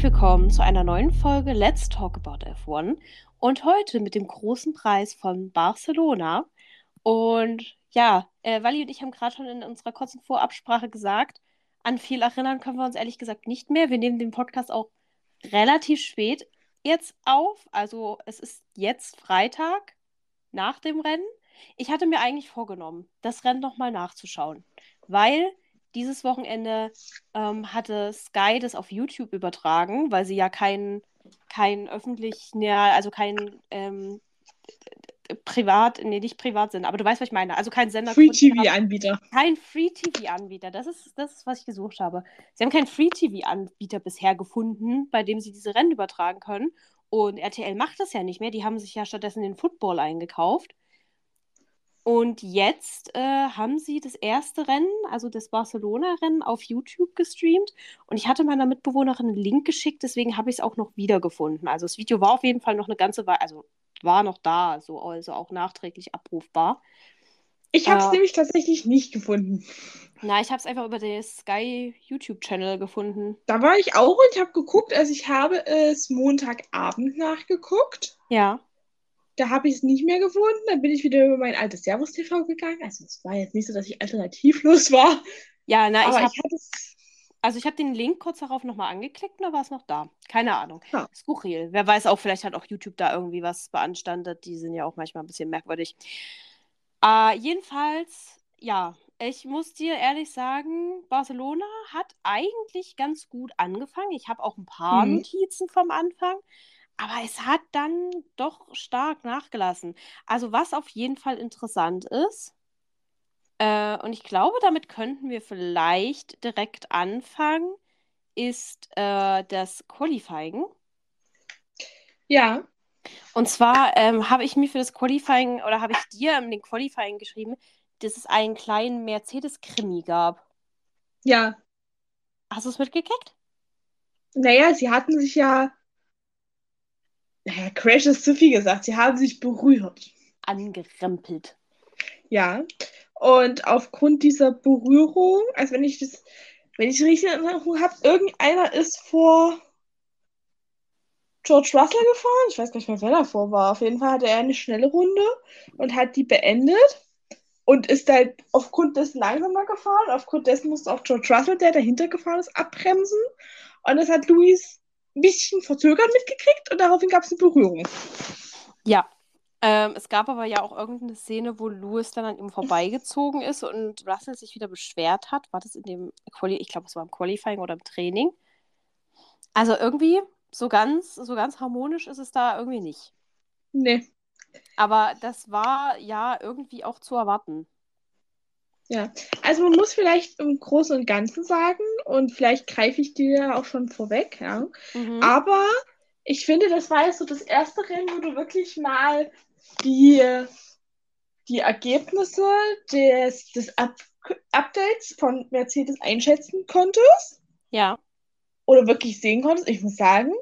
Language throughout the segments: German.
Herzlich willkommen zu einer neuen Folge Let's Talk About F1 und heute mit dem großen Preis von Barcelona. Und ja, äh, Wally und ich haben gerade schon in unserer kurzen Vorabsprache gesagt, an viel erinnern können wir uns ehrlich gesagt nicht mehr. Wir nehmen den Podcast auch relativ spät jetzt auf. Also es ist jetzt Freitag nach dem Rennen. Ich hatte mir eigentlich vorgenommen, das Rennen nochmal nachzuschauen, weil dieses Wochenende ähm, hatte Sky das auf YouTube übertragen, weil sie ja keinen kein öffentlich, also kein ähm, privat, nee, nicht privat sind, aber du weißt, was ich meine. Also kein Sender. Free-TV-Anbieter. Kein Free-TV-Anbieter. Das ist, das ist, was ich gesucht habe. Sie haben keinen Free-TV-Anbieter bisher gefunden, bei dem sie diese Rennen übertragen können. Und RTL macht das ja nicht mehr. Die haben sich ja stattdessen den Football eingekauft. Und jetzt äh, haben sie das erste Rennen, also das Barcelona-Rennen, auf YouTube gestreamt. Und ich hatte meiner Mitbewohnerin einen Link geschickt, deswegen habe ich es auch noch wiedergefunden. Also das Video war auf jeden Fall noch eine ganze Weile, also war noch da, so, also auch nachträglich abrufbar. Ich habe es äh, nämlich tatsächlich nicht gefunden. Na, ich habe es einfach über den Sky YouTube-Channel gefunden. Da war ich auch und habe geguckt, also ich habe es Montagabend nachgeguckt. Ja. Da habe ich es nicht mehr gefunden. Dann bin ich wieder über mein altes Servus TV gegangen. Also es war jetzt nicht so, dass ich alternativlos war. Ja, na, Aber ich habe also ich habe den Link kurz darauf nochmal angeklickt und da war es noch da. Keine Ahnung. Ja. Skurril. Wer weiß auch, vielleicht hat auch YouTube da irgendwie was beanstandet. Die sind ja auch manchmal ein bisschen merkwürdig. Äh, jedenfalls, ja, ich muss dir ehrlich sagen, Barcelona hat eigentlich ganz gut angefangen. Ich habe auch ein paar mhm. Notizen vom Anfang, aber es hat dann doch stark nachgelassen. Also was auf jeden Fall interessant ist, äh, und ich glaube, damit könnten wir vielleicht direkt anfangen, ist äh, das Qualifying. Ja. Und zwar ähm, habe ich mir für das Qualifying oder habe ich dir im Qualifying geschrieben, dass es einen kleinen Mercedes-Krimi gab. Ja. Hast du es mitgekriegt? Naja, sie hatten sich ja. Naja, Crash ist zu viel gesagt. Sie haben sich berührt. Angerempelt. Ja. Und aufgrund dieser Berührung, also wenn ich das, wenn ich richtig in Erinnerung habe, irgendeiner ist vor George Russell gefahren. Ich weiß gar nicht mehr, wer davor war. Auf jeden Fall hatte er eine schnelle Runde und hat die beendet und ist halt aufgrund dessen langsamer gefahren. Aufgrund dessen musste auch George Russell, der dahinter gefahren ist, abbremsen. Und das hat Luis ein bisschen verzögert mitgekriegt und daraufhin gab es eine Berührung. Ja, ähm, es gab aber ja auch irgendeine Szene, wo Lewis dann an ihm vorbeigezogen ist und Russell sich wieder beschwert hat. War das in dem Quali ich glaube, es war im Qualifying oder im Training. Also irgendwie so ganz, so ganz harmonisch ist es da irgendwie nicht. Nee. Aber das war ja irgendwie auch zu erwarten. Ja, also man muss vielleicht im Großen und Ganzen sagen, und vielleicht greife ich dir auch schon vorweg, ja. Mhm. Aber ich finde, das war jetzt so das erste Rennen, wo du wirklich mal die, die Ergebnisse des, des Up Updates von Mercedes einschätzen konntest. Ja. Oder wirklich sehen konntest. Ich muss sagen,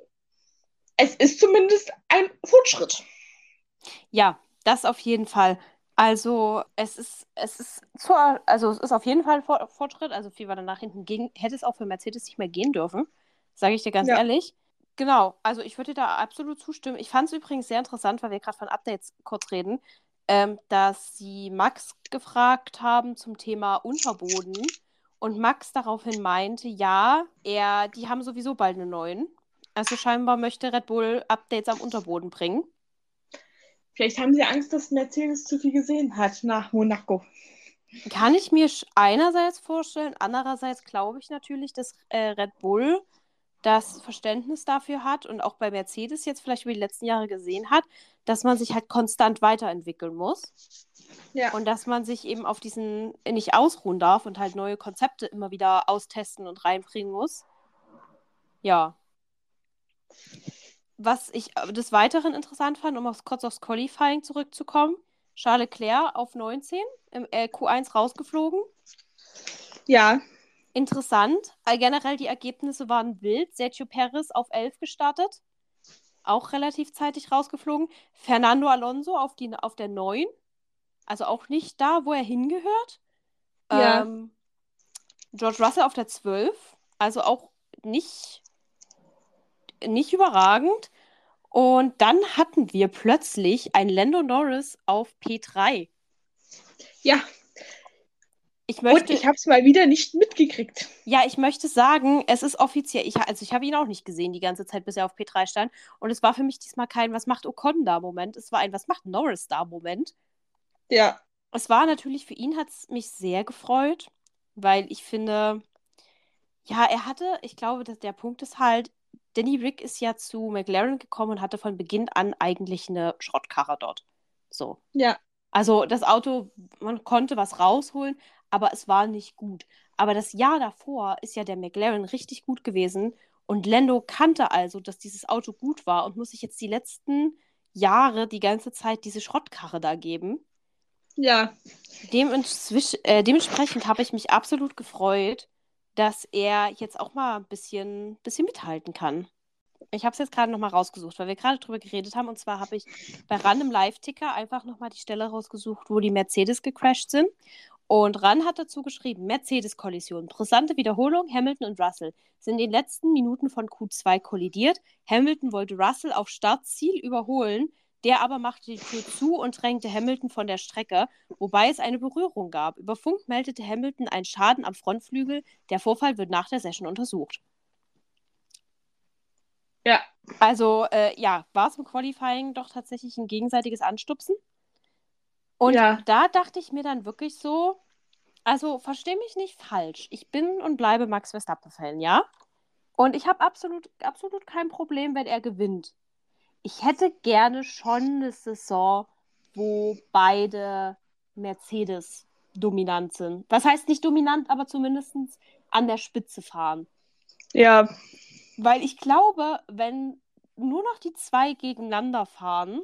es ist zumindest ein Fortschritt. Ja, das auf jeden Fall. Also es ist, es ist zwar, also es ist auf jeden Fall ein Fortschritt, also viel weiter nach hinten ging, hätte es auch für Mercedes nicht mehr gehen dürfen, sage ich dir ganz ja. ehrlich. Genau, also ich würde dir da absolut zustimmen. Ich fand es übrigens sehr interessant, weil wir gerade von Updates kurz reden, ähm, dass sie Max gefragt haben zum Thema Unterboden und Max daraufhin meinte, ja, er, die haben sowieso bald einen neuen. Also scheinbar möchte Red Bull Updates am Unterboden bringen. Vielleicht haben sie Angst, dass Mercedes zu viel gesehen hat nach Monaco. Kann ich mir einerseits vorstellen, andererseits glaube ich natürlich, dass äh, Red Bull das Verständnis dafür hat und auch bei Mercedes jetzt vielleicht über die letzten Jahre gesehen hat, dass man sich halt konstant weiterentwickeln muss. Ja. Und dass man sich eben auf diesen nicht ausruhen darf und halt neue Konzepte immer wieder austesten und reinbringen muss. Ja. Was ich des Weiteren interessant fand, um aufs, kurz aufs Qualifying zurückzukommen, Charles Leclerc auf 19 im äh, Q1 rausgeflogen. Ja, Interessant. Generell die Ergebnisse waren wild. Sergio Perez auf 11 gestartet. Auch relativ zeitig rausgeflogen. Fernando Alonso auf, die, auf der 9. Also auch nicht da, wo er hingehört. Ja. Ähm, George Russell auf der 12. Also auch nicht nicht überragend. Und dann hatten wir plötzlich ein Lando Norris auf P3. Ja. Ich möchte, Und ich habe es mal wieder nicht mitgekriegt. Ja, ich möchte sagen, es ist offiziell. Ich, also ich habe ihn auch nicht gesehen die ganze Zeit, bis er auf P3 stand. Und es war für mich diesmal kein Was macht Ocon da Moment. Es war ein Was macht Norris da Moment. Ja. Es war natürlich für ihn, hat es mich sehr gefreut, weil ich finde, ja, er hatte, ich glaube, dass der Punkt ist halt, Danny Rick ist ja zu McLaren gekommen und hatte von Beginn an eigentlich eine Schrottkarre dort. So. Ja. Also das Auto, man konnte was rausholen, aber es war nicht gut. Aber das Jahr davor ist ja der McLaren richtig gut gewesen und Lando kannte also, dass dieses Auto gut war und muss sich jetzt die letzten Jahre die ganze Zeit diese Schrottkarre da geben. Ja. äh, dementsprechend habe ich mich absolut gefreut, dass er jetzt auch mal ein bisschen, bisschen mithalten kann. Ich habe es jetzt gerade nochmal rausgesucht, weil wir gerade drüber geredet haben. Und zwar habe ich bei RAN im Live-Ticker einfach nochmal die Stelle rausgesucht, wo die Mercedes gecrashed sind. Und RAN hat dazu geschrieben: Mercedes-Kollision. Brisante Wiederholung. Hamilton und Russell sind in den letzten Minuten von Q2 kollidiert. Hamilton wollte Russell auf Startziel überholen. Der aber machte die Tür zu und drängte Hamilton von der Strecke, wobei es eine Berührung gab. Über Funk meldete Hamilton einen Schaden am Frontflügel. Der Vorfall wird nach der Session untersucht. Ja. Also, äh, ja, war es im Qualifying doch tatsächlich ein gegenseitiges Anstupsen. Und ja. da dachte ich mir dann wirklich so, also verstehe mich nicht falsch. Ich bin und bleibe Max Verstappen-Fan, ja? Und ich habe absolut, absolut kein Problem, wenn er gewinnt ich hätte gerne schon eine Saison, wo beide Mercedes dominant sind. Was heißt nicht dominant, aber zumindest an der Spitze fahren. Ja. Weil ich glaube, wenn nur noch die zwei gegeneinander fahren,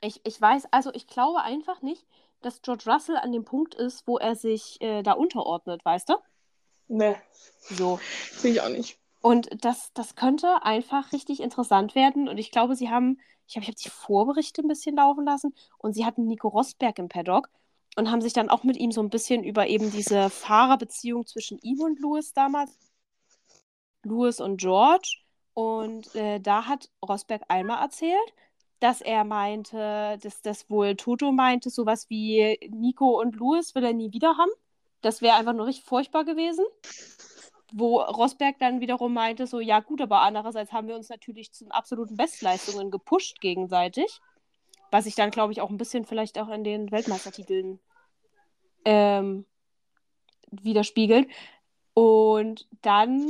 ich, ich weiß, also ich glaube einfach nicht, dass George Russell an dem Punkt ist, wo er sich äh, da unterordnet, weißt du? Nee. So. Sehe ich auch nicht. Und das, das könnte einfach richtig interessant werden. Und ich glaube, sie haben, ich habe ich hab die Vorberichte ein bisschen laufen lassen und sie hatten Nico Rosberg im Paddock und haben sich dann auch mit ihm so ein bisschen über eben diese Fahrerbeziehung zwischen ihm und Lewis damals, Lewis und George. Und äh, da hat Rosberg einmal erzählt, dass er meinte, dass das wohl Toto meinte, sowas wie Nico und Lewis will er nie wieder haben. Das wäre einfach nur richtig furchtbar gewesen wo Rosberg dann wiederum meinte, so, ja gut, aber andererseits haben wir uns natürlich zu absoluten Bestleistungen gepusht gegenseitig, was sich dann, glaube ich, auch ein bisschen vielleicht auch in den Weltmeistertiteln ähm, widerspiegelt. Und dann,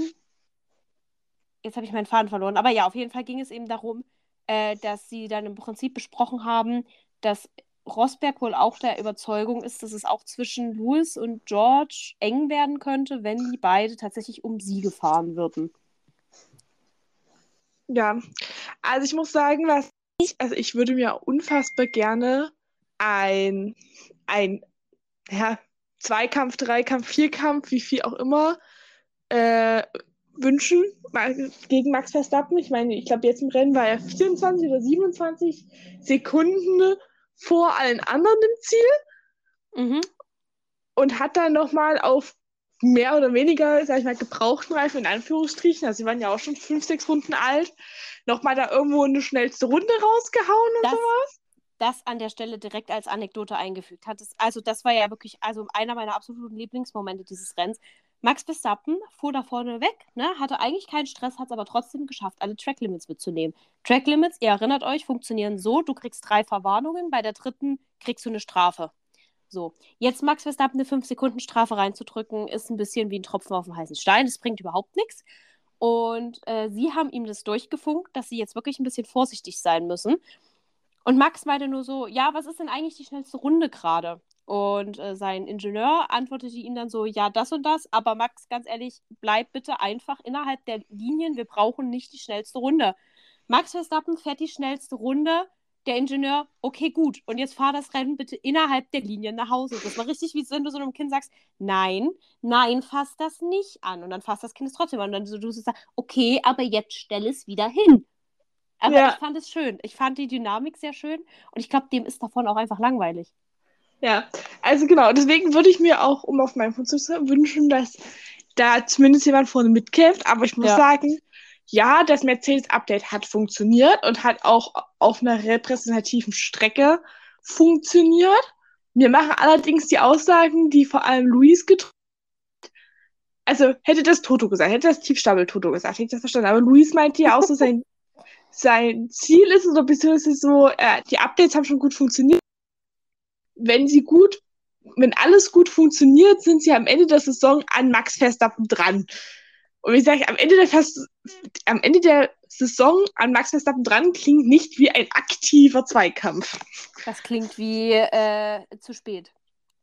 jetzt habe ich meinen Faden verloren, aber ja, auf jeden Fall ging es eben darum, äh, dass sie dann im Prinzip besprochen haben, dass Rosberg wohl auch der Überzeugung ist, dass es auch zwischen Louis und George eng werden könnte, wenn die beide tatsächlich um Siege fahren würden. Ja, also ich muss sagen, was ich, also ich würde mir unfassbar gerne ein, ein ja, Zweikampf, Dreikampf, Vierkampf, wie viel auch immer, äh, wünschen gegen Max Verstappen. Ich meine, ich glaube, jetzt im Rennen war er 24 oder 27 Sekunden vor allen anderen im Ziel mhm. und hat dann nochmal auf mehr oder weniger, sag ich mal, gebrauchten Reifen in Anführungsstrichen, also sie waren ja auch schon fünf, sechs Runden alt, nochmal da irgendwo eine schnellste Runde rausgehauen und das, sowas. Das an der Stelle direkt als Anekdote eingefügt hat. also das war ja wirklich also einer meiner absoluten Lieblingsmomente dieses Rennens, Max Verstappen fuhr da vorne weg, ne, hatte eigentlich keinen Stress, hat es aber trotzdem geschafft, alle Track Limits mitzunehmen. Track Limits, ihr erinnert euch, funktionieren so: du kriegst drei Verwarnungen, bei der dritten kriegst du eine Strafe. So, jetzt Max Verstappen eine 5-Sekunden-Strafe reinzudrücken, ist ein bisschen wie ein Tropfen auf dem heißen Stein. Das bringt überhaupt nichts. Und äh, sie haben ihm das durchgefunkt, dass sie jetzt wirklich ein bisschen vorsichtig sein müssen. Und Max meinte nur so: Ja, was ist denn eigentlich die schnellste Runde gerade? Und äh, sein Ingenieur antwortete ihm dann so, ja, das und das, aber Max, ganz ehrlich, bleib bitte einfach innerhalb der Linien, wir brauchen nicht die schnellste Runde. Max Verstappen fährt die schnellste Runde, der Ingenieur, okay, gut, und jetzt fahr das Rennen bitte innerhalb der Linien nach Hause. Das war richtig, wie wenn du so einem Kind sagst, nein, nein, fass das nicht an. Und dann fasst das Kind es trotzdem an. Und dann so, du sagst, okay, aber jetzt stell es wieder hin. Aber ja. ich fand es schön. Ich fand die Dynamik sehr schön. Und ich glaube, dem ist davon auch einfach langweilig. Ja, also genau, deswegen würde ich mir auch, um auf meinen Punkt zu wünschen, dass da zumindest jemand vorne mitkämpft. Aber ich muss ja. sagen, ja, das Mercedes-Update hat funktioniert und hat auch auf einer repräsentativen Strecke funktioniert. Mir machen allerdings die Aussagen, die vor allem Luis getroffen also hätte das Toto gesagt, hätte das Tiefstapel Toto gesagt, hätte ich das verstanden. Aber Luis meinte ja auch so, sein, sein Ziel ist so, beziehungsweise so, äh, die Updates haben schon gut funktioniert. Wenn sie gut, wenn alles gut funktioniert, sind sie am Ende der Saison an Max Verstappen dran. Und wie gesagt, am Ende der, am Ende der Saison an Max Verstappen dran klingt nicht wie ein aktiver Zweikampf. Das klingt wie äh, zu spät.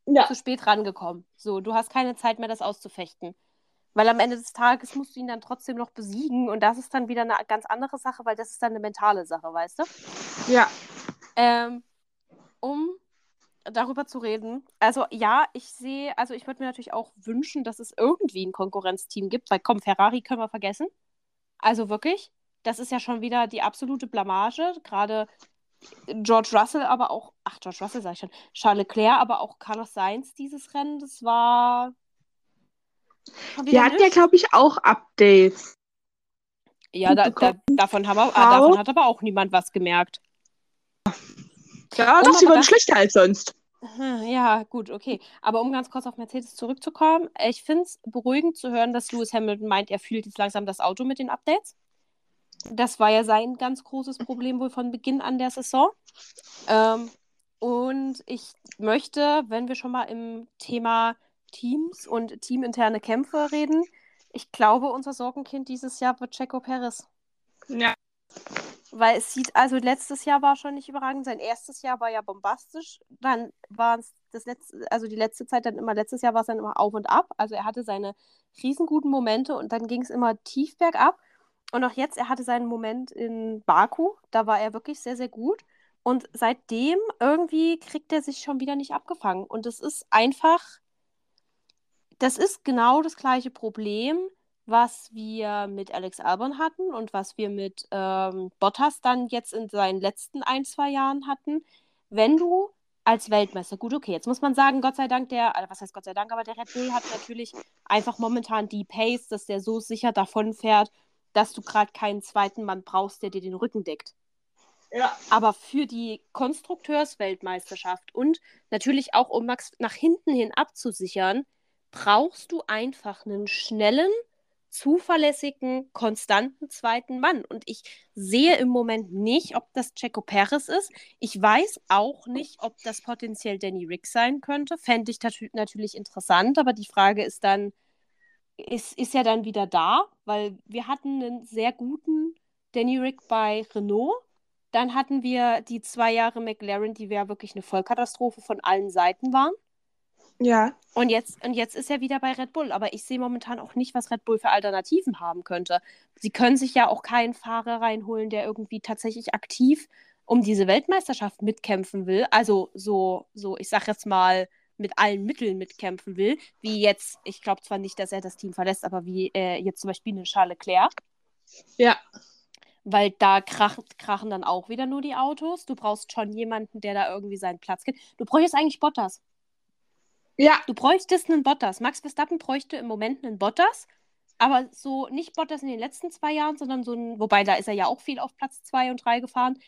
Ja. Zu spät rangekommen. So, du hast keine Zeit mehr, das auszufechten. Weil am Ende des Tages musst du ihn dann trotzdem noch besiegen und das ist dann wieder eine ganz andere Sache, weil das ist dann eine mentale Sache, weißt du? Ja. Ähm, um darüber zu reden. Also ja, ich sehe, also ich würde mir natürlich auch wünschen, dass es irgendwie ein Konkurrenzteam gibt, weil komm, Ferrari können wir vergessen. Also wirklich, das ist ja schon wieder die absolute Blamage. Gerade George Russell, aber auch, ach, George Russell sag ich schon, Charles Leclerc, aber auch Carlos Sainz dieses Rennen, das war wir hatten ja, glaube ich, auch Updates. Ja, da, da, davon, haben wir, äh, davon hat aber auch niemand was gemerkt. Ja, doch, um sie waren schlechter als sonst. Ja, gut, okay. Aber um ganz kurz auf Mercedes zurückzukommen, ich finde es beruhigend zu hören, dass Lewis Hamilton meint, er fühlt jetzt langsam das Auto mit den Updates. Das war ja sein ganz großes Problem wohl von Beginn an der Saison. Ähm, und ich möchte, wenn wir schon mal im Thema Teams und teaminterne Kämpfe reden. Ich glaube, unser Sorgenkind dieses Jahr wird Checo Perez. Ja. Weil es sieht, also letztes Jahr war schon nicht überragend, sein erstes Jahr war ja bombastisch. Dann war es das letzte, also die letzte Zeit dann immer, letztes Jahr war es dann immer auf und ab. Also er hatte seine riesenguten Momente und dann ging es immer tief bergab. Und auch jetzt, er hatte seinen Moment in Baku, da war er wirklich sehr, sehr gut. Und seitdem irgendwie kriegt er sich schon wieder nicht abgefangen. Und es ist einfach das ist genau das gleiche Problem, was wir mit Alex Albon hatten und was wir mit ähm, Bottas dann jetzt in seinen letzten ein, zwei Jahren hatten. Wenn du als Weltmeister, gut, okay, jetzt muss man sagen, Gott sei Dank, der, also was heißt Gott sei Dank, aber der Red Bull hat natürlich einfach momentan die Pace, dass der so sicher davon fährt, dass du gerade keinen zweiten Mann brauchst, der dir den Rücken deckt. Ja. Aber für die Konstrukteursweltmeisterschaft und natürlich auch, um Max nach hinten hin abzusichern, brauchst du einfach einen schnellen, zuverlässigen, konstanten zweiten Mann. Und ich sehe im Moment nicht, ob das Checo Perez ist. Ich weiß auch nicht, ob das potenziell Danny Rick sein könnte. Fände ich natürlich interessant, aber die Frage ist dann, ist, ist er dann wieder da? Weil wir hatten einen sehr guten Danny Rick bei Renault. Dann hatten wir die zwei Jahre McLaren, die ja wirklich eine Vollkatastrophe von allen Seiten waren. Ja. Und jetzt, und jetzt ist er wieder bei Red Bull. Aber ich sehe momentan auch nicht, was Red Bull für Alternativen haben könnte. Sie können sich ja auch keinen Fahrer reinholen, der irgendwie tatsächlich aktiv um diese Weltmeisterschaft mitkämpfen will. Also so, so, ich sag jetzt mal, mit allen Mitteln mitkämpfen will. Wie jetzt, ich glaube zwar nicht, dass er das Team verlässt, aber wie äh, jetzt zum Beispiel eine Charles Leclerc. Ja. Weil da krachen, krachen dann auch wieder nur die Autos. Du brauchst schon jemanden, der da irgendwie seinen Platz gibt. Du bräuchtest eigentlich Bottas. Ja. Du bräuchtest einen Bottas. Max Verstappen bräuchte im Moment einen Bottas, aber so nicht Bottas in den letzten zwei Jahren, sondern so ein, wobei da ist er ja auch viel auf Platz zwei und drei gefahren.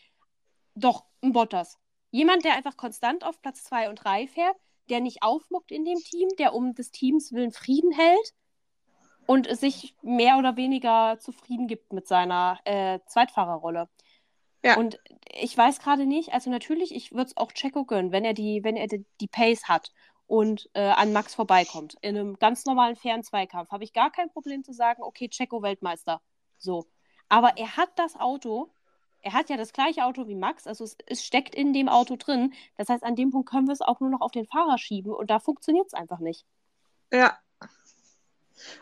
Doch, ein Bottas. Jemand, der einfach konstant auf Platz zwei und drei fährt, der nicht aufmuckt in dem Team, der um des Teams willen Frieden hält und sich mehr oder weniger zufrieden gibt mit seiner äh, Zweitfahrerrolle. Ja. Und ich weiß gerade nicht, also natürlich, ich würde es auch Checo gönnen, wenn er die, wenn er die, die Pace hat und äh, an Max vorbeikommt. In einem ganz normalen fairen Zweikampf habe ich gar kein Problem zu sagen, okay, Checo Weltmeister. So. Aber er hat das Auto, er hat ja das gleiche Auto wie Max, also es, es steckt in dem Auto drin. Das heißt, an dem Punkt können wir es auch nur noch auf den Fahrer schieben und da funktioniert es einfach nicht. Ja.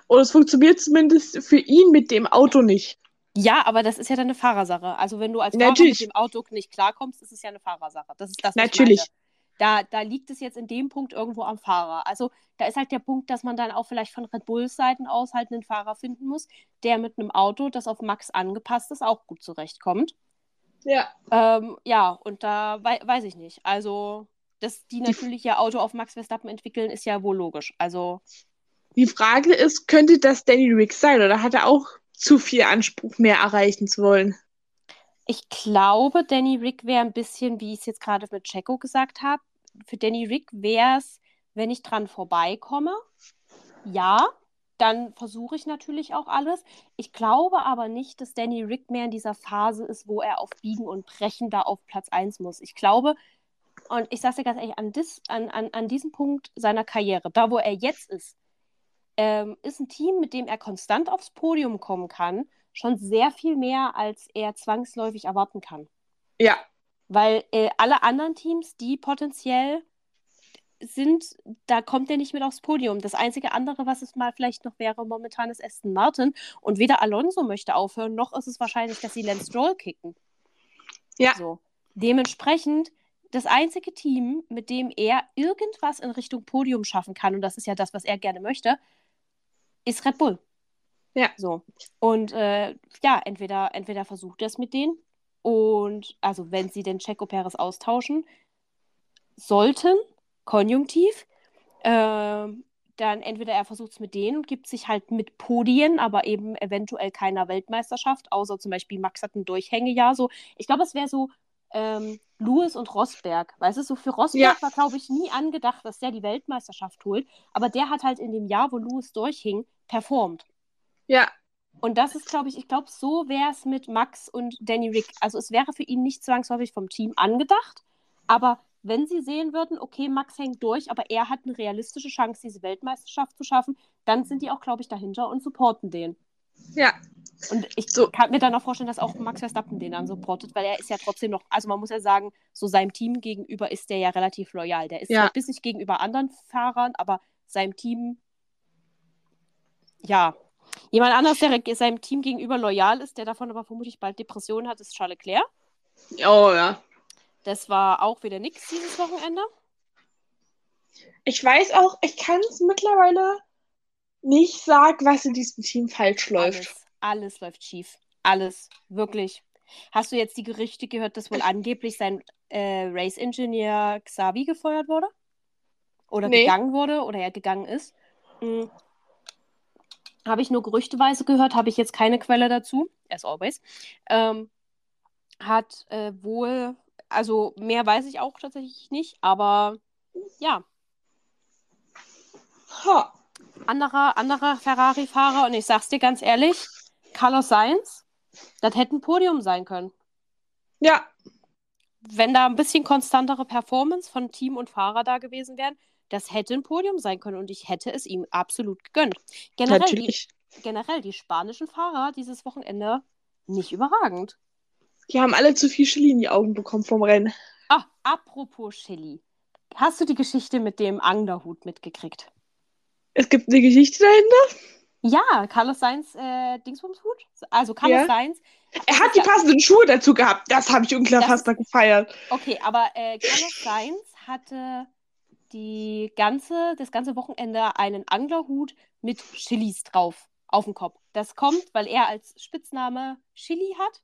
Und es funktioniert zumindest für ihn mit dem Auto nicht. Ja, aber das ist ja dann eine Fahrersache. Also wenn du als Fahrer mit dem Auto nicht klarkommst, ist es ja eine Fahrersache. Das ist das, was Natürlich. Da, da liegt es jetzt in dem Punkt irgendwo am Fahrer. Also da ist halt der Punkt, dass man dann auch vielleicht von Red Bulls Seiten aus halt einen Fahrer finden muss, der mit einem Auto, das auf Max angepasst ist, auch gut zurechtkommt. Ja. Ähm, ja, und da wei weiß ich nicht. Also, dass die natürlich ihr Auto auf Max Verstappen entwickeln, ist ja wohl logisch. Also. Die Frage ist, könnte das Danny Rick sein? Oder hat er auch zu viel Anspruch, mehr erreichen zu wollen. Ich glaube, Danny Rick wäre ein bisschen, wie ich es jetzt gerade mit Checo gesagt habe. Für Danny Rick wäre es, wenn ich dran vorbeikomme, ja, dann versuche ich natürlich auch alles. Ich glaube aber nicht, dass Danny Rick mehr in dieser Phase ist, wo er auf Biegen und Brechen da auf Platz 1 muss. Ich glaube, und ich sage dir ganz ehrlich, an, dis, an, an, an diesem Punkt seiner Karriere, da wo er jetzt ist, ähm, ist ein Team, mit dem er konstant aufs Podium kommen kann, schon sehr viel mehr, als er zwangsläufig erwarten kann. Ja. Weil äh, alle anderen Teams, die potenziell sind, da kommt er nicht mit aufs Podium. Das einzige andere, was es mal vielleicht noch wäre, momentan ist Aston Martin. Und weder Alonso möchte aufhören, noch ist es wahrscheinlich, dass sie Lance Stroll kicken. Ja. So. Dementsprechend das einzige Team, mit dem er irgendwas in Richtung Podium schaffen kann, und das ist ja das, was er gerne möchte, ist Red Bull. Ja. So. Und äh, ja, entweder, entweder versucht er es mit denen, und also wenn sie den Checo Perez austauschen sollten, konjunktiv, äh, dann entweder er versucht es mit denen und gibt sich halt mit Podien, aber eben eventuell keiner Weltmeisterschaft, außer zum Beispiel Max hat ein Durchhängejahr. So, ich glaube, es wäre so ähm, Lewis und Rosberg. Weißt du, so für Rosberg ja. war, glaube ich, nie angedacht, dass der die Weltmeisterschaft holt. Aber der hat halt in dem Jahr, wo Lewis durchhing, performt. Ja. Und das ist, glaube ich, ich glaube, so wäre es mit Max und Danny Rick. Also es wäre für ihn nicht zwangsläufig vom Team angedacht, aber wenn sie sehen würden, okay, Max hängt durch, aber er hat eine realistische Chance, diese Weltmeisterschaft zu schaffen, dann sind die auch, glaube ich, dahinter und supporten den. Ja. Und ich so. kann mir dann auch vorstellen, dass auch Max Verstappen den dann supportet, weil er ist ja trotzdem noch, also man muss ja sagen, so seinem Team gegenüber ist der ja relativ loyal. Der ist ja bissig gegenüber anderen Fahrern, aber seinem Team, ja. Jemand anderes, der seinem Team gegenüber loyal ist, der davon aber vermutlich bald Depressionen hat, ist Charles Leclerc. Oh ja. Das war auch wieder nichts dieses Wochenende. Ich weiß auch, ich kann es mittlerweile nicht sagen, was in diesem Team falsch läuft. Alles, alles läuft schief. Alles. Wirklich. Hast du jetzt die Gerüchte gehört, dass wohl angeblich sein äh, Race-Ingenieur Xavi gefeuert wurde? Oder nee. gegangen wurde oder er gegangen ist? Hm. Habe ich nur gerüchteweise gehört, habe ich jetzt keine Quelle dazu, as always. Ähm, hat äh, wohl also mehr weiß ich auch tatsächlich nicht, aber ja. Ha. Anderer, anderer Ferrari-Fahrer, und ich sag's dir ganz ehrlich, Carlos Sainz, das hätte ein Podium sein können. Ja. Wenn da ein bisschen konstantere Performance von Team und Fahrer da gewesen wären, das hätte ein Podium sein können und ich hätte es ihm absolut gegönnt. Generell, Natürlich. Die, generell die spanischen Fahrer dieses Wochenende nicht überragend. Die haben alle zu viel Chili in die Augen bekommen vom Rennen. Ah, apropos Chili. Hast du die Geschichte mit dem Anglerhut mitgekriegt? Es gibt eine Geschichte dahinter? Ja, Carlos Sainz äh, Dingsbumshut. Also Carlos ja. Sainz. Er hat die passenden Schuhe dazu gehabt. Das habe ich unfassbar gefeiert. Okay, aber äh, Carlos Sainz hatte die ganze, das ganze Wochenende einen Anglerhut mit Chilis drauf auf dem Kopf. Das kommt, weil er als Spitzname Chili hat.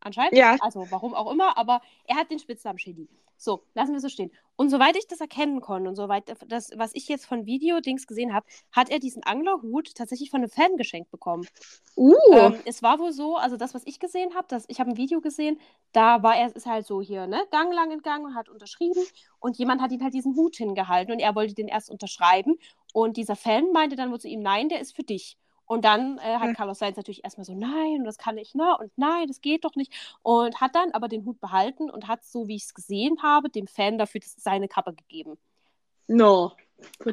Anscheinend. Ja. Also warum auch immer, aber er hat den Spitznamen Chili. So, lassen wir so stehen. Und soweit ich das erkennen konnte und soweit das, was ich jetzt von Video-Dings gesehen habe, hat er diesen Anglerhut tatsächlich von einem Fan geschenkt bekommen. Uh. Ähm, es war wohl so, also das, was ich gesehen habe, ich habe ein Video gesehen, da war er, ist halt so hier, ne, Gang lang entgangen und hat unterschrieben und jemand hat ihm halt diesen Hut hingehalten und er wollte den erst unterschreiben und dieser Fan meinte dann wohl zu ihm, nein, der ist für dich. Und dann äh, hat Carlos Sainz natürlich erstmal so, nein, das kann ich, ne? Und nein, das geht doch nicht. Und hat dann aber den Hut behalten und hat, so wie ich es gesehen habe, dem Fan dafür seine Kappe gegeben. No.